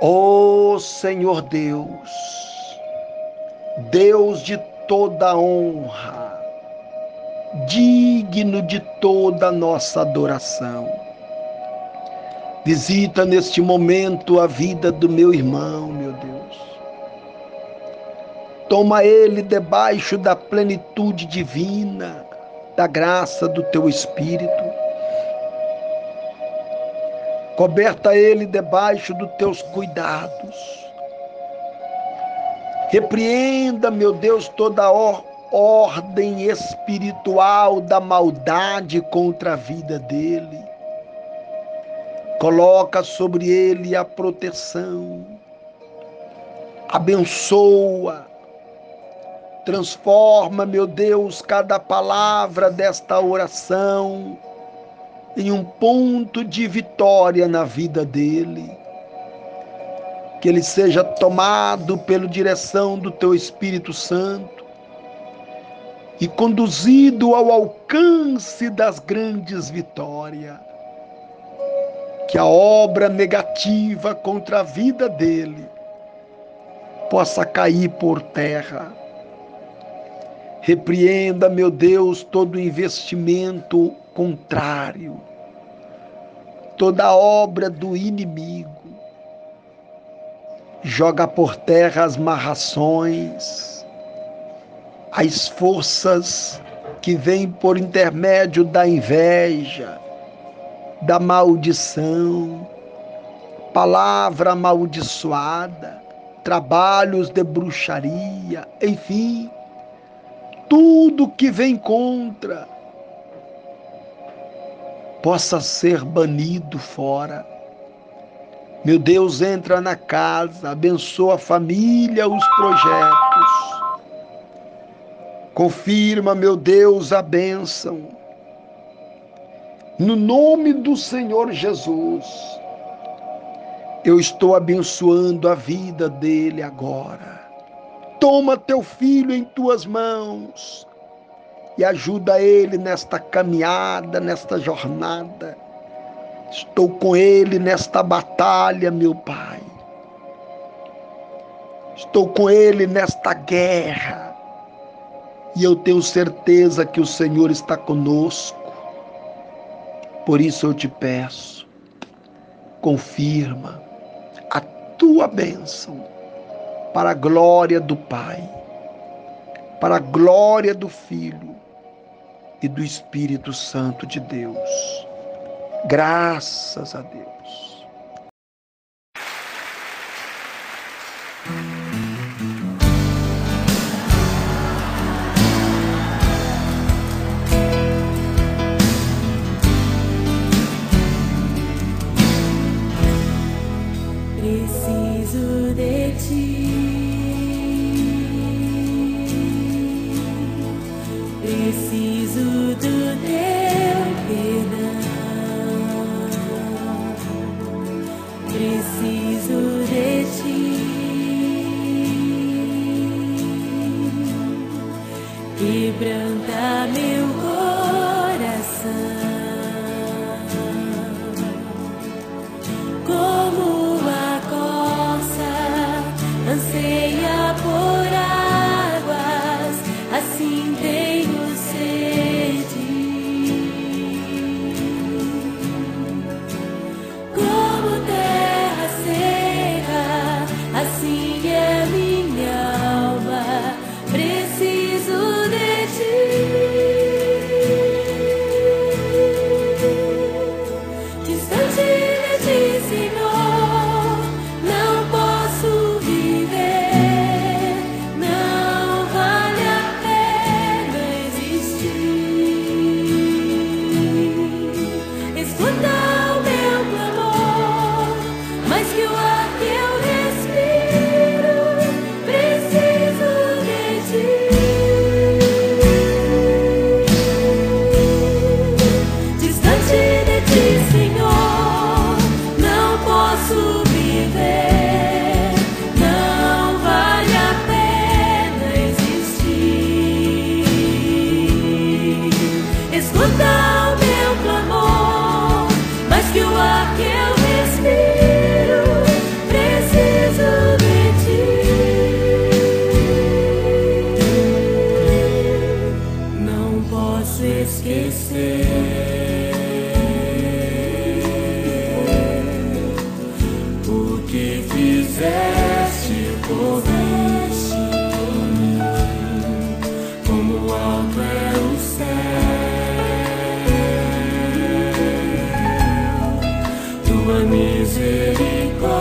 Ó oh, Senhor Deus, Deus de toda honra, digno de toda nossa adoração. Visita neste momento a vida do meu irmão, meu Deus. Toma ele debaixo da plenitude divina, da graça do teu Espírito Coberta ele debaixo dos teus cuidados. Repreenda, meu Deus, toda a ordem espiritual da maldade contra a vida dele. Coloca sobre ele a proteção. Abençoa. Transforma, meu Deus, cada palavra desta oração em um ponto de vitória na vida dele. Que ele seja tomado pela direção do teu Espírito Santo e conduzido ao alcance das grandes vitórias. Que a obra negativa contra a vida dele possa cair por terra. Repreenda, meu Deus, todo investimento contrário. Toda obra do inimigo, joga por terra as marrações, as forças que vêm por intermédio da inveja, da maldição, palavra amaldiçoada, trabalhos de bruxaria, enfim, tudo que vem contra possa ser banido fora. Meu Deus, entra na casa, abençoa a família, os projetos. Confirma, meu Deus, a bênção. No nome do Senhor Jesus, eu estou abençoando a vida dele agora. Toma teu filho em tuas mãos e ajuda ele nesta caminhada, nesta jornada. Estou com ele nesta batalha, meu Pai. Estou com ele nesta guerra. E eu tenho certeza que o Senhor está conosco. Por isso eu te peço, confirma a tua bênção para a glória do Pai, para a glória do Filho e do Espírito Santo de Deus. Graças a Deus. Preciso do teu esquecer o que fizeste por mim, como alto é o céu, tua misericórdia.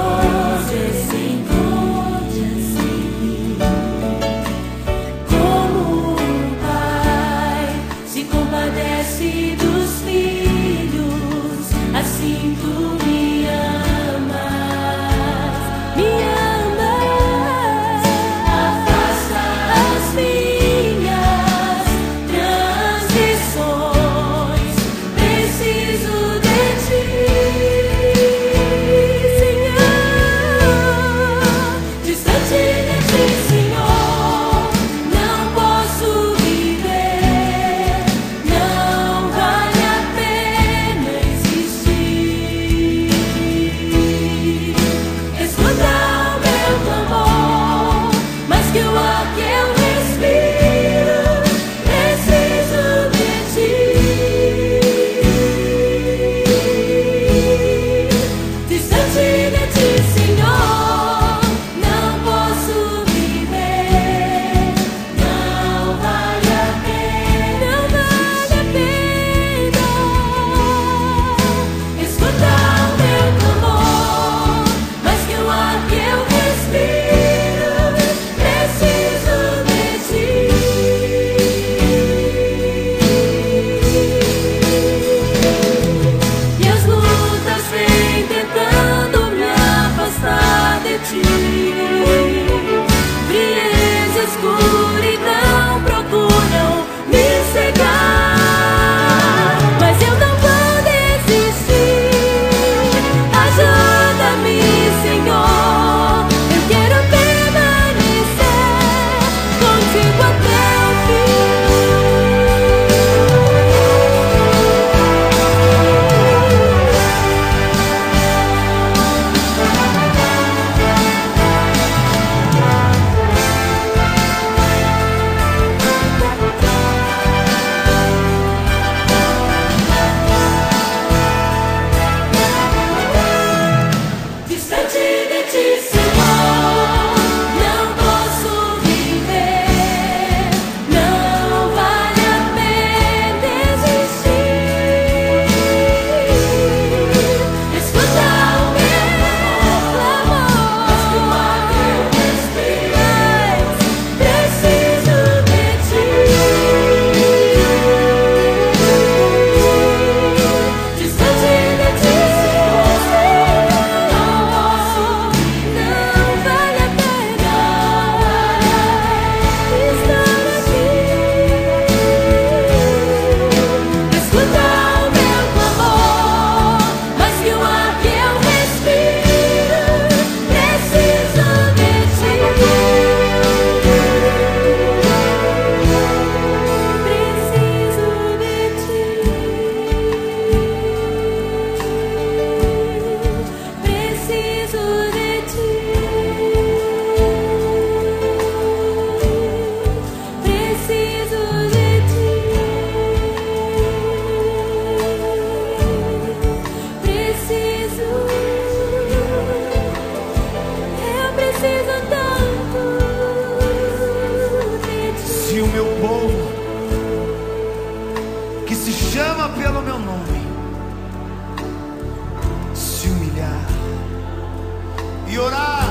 E orar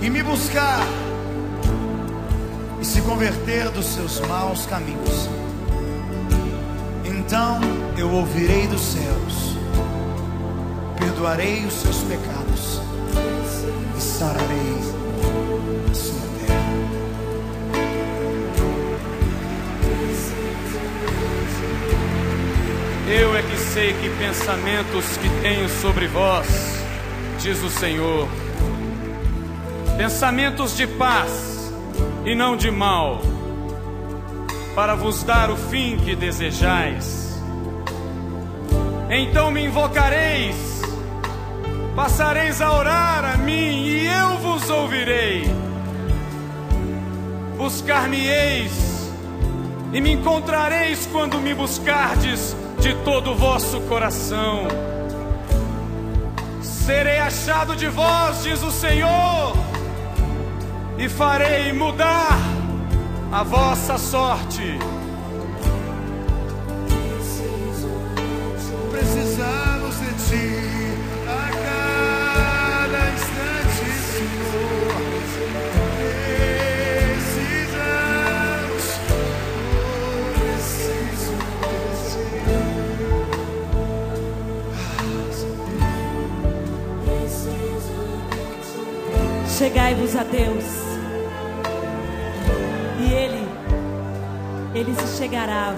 e me buscar e se converter dos seus maus caminhos, então eu ouvirei dos céus, perdoarei os seus pecados e sararei a sua terra. Eu é que sei que pensamentos que tenho sobre vós, diz o Senhor. Pensamentos de paz e não de mal, para vos dar o fim que desejais. Então me invocareis, passareis a orar a mim e eu vos ouvirei. Buscar-me-eis e me encontrareis quando me buscardes de todo o vosso coração. Serei achado de vós, diz o Senhor, e farei mudar a vossa sorte. Precisamos de ti. A Deus. E Ele, Ele se chegará